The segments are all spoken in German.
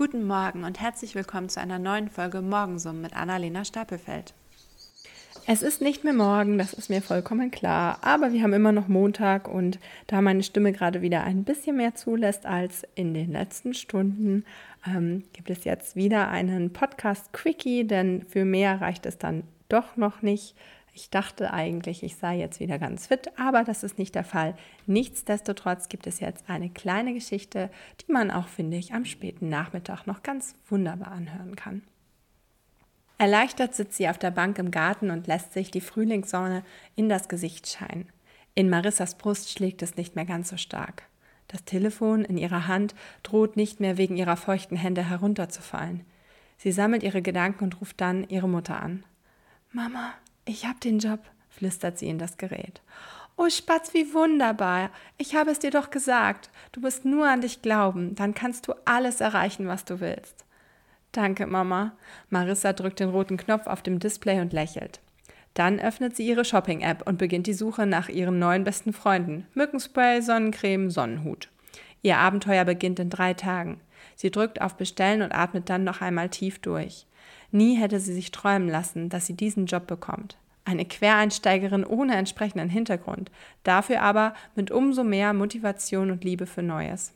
Guten Morgen und herzlich willkommen zu einer neuen Folge Morgensum mit Annalena Stapelfeld. Es ist nicht mehr morgen, das ist mir vollkommen klar, aber wir haben immer noch Montag und da meine Stimme gerade wieder ein bisschen mehr zulässt als in den letzten Stunden, ähm, gibt es jetzt wieder einen Podcast Quickie, denn für mehr reicht es dann doch noch nicht. Ich dachte eigentlich, ich sei jetzt wieder ganz fit, aber das ist nicht der Fall. Nichtsdestotrotz gibt es jetzt eine kleine Geschichte, die man auch, finde ich, am späten Nachmittag noch ganz wunderbar anhören kann. Erleichtert sitzt sie auf der Bank im Garten und lässt sich die Frühlingssonne in das Gesicht scheinen. In Marissas Brust schlägt es nicht mehr ganz so stark. Das Telefon in ihrer Hand droht nicht mehr wegen ihrer feuchten Hände herunterzufallen. Sie sammelt ihre Gedanken und ruft dann ihre Mutter an. Mama, ich hab den Job, flüstert sie in das Gerät. Oh Spatz, wie wunderbar. Ich habe es dir doch gesagt. Du musst nur an dich glauben, dann kannst du alles erreichen, was du willst. Danke, Mama. Marissa drückt den roten Knopf auf dem Display und lächelt. Dann öffnet sie ihre Shopping-App und beginnt die Suche nach ihren neuen besten Freunden. Mückenspray, Sonnencreme, Sonnenhut. Ihr Abenteuer beginnt in drei Tagen. Sie drückt auf Bestellen und atmet dann noch einmal tief durch. Nie hätte sie sich träumen lassen, dass sie diesen Job bekommt. Eine Quereinsteigerin ohne entsprechenden Hintergrund, dafür aber mit umso mehr Motivation und Liebe für Neues.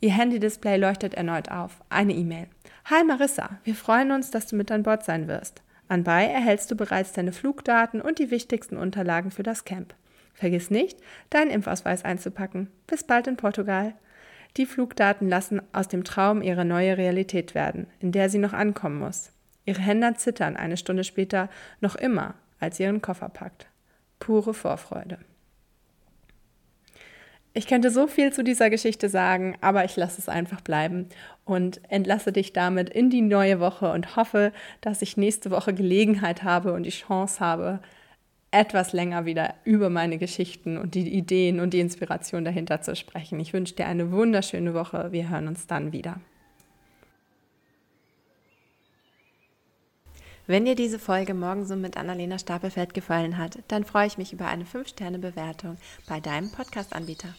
Ihr Handy-Display leuchtet erneut auf. Eine E-Mail. Hi Marissa, wir freuen uns, dass du mit an Bord sein wirst. Anbei erhältst du bereits deine Flugdaten und die wichtigsten Unterlagen für das Camp. Vergiss nicht, deinen Impfausweis einzupacken. Bis bald in Portugal. Die Flugdaten lassen aus dem Traum ihre neue Realität werden, in der sie noch ankommen muss. Ihre Hände zittern eine Stunde später noch immer, als sie ihren Koffer packt. Pure Vorfreude. Ich könnte so viel zu dieser Geschichte sagen, aber ich lasse es einfach bleiben und entlasse dich damit in die neue Woche und hoffe, dass ich nächste Woche Gelegenheit habe und die Chance habe, etwas länger wieder über meine Geschichten und die Ideen und die Inspiration dahinter zu sprechen. Ich wünsche dir eine wunderschöne Woche. Wir hören uns dann wieder. Wenn dir diese Folge Morgensum mit Annalena Stapelfeld gefallen hat, dann freue ich mich über eine 5-Sterne-Bewertung bei deinem Podcast-Anbieter.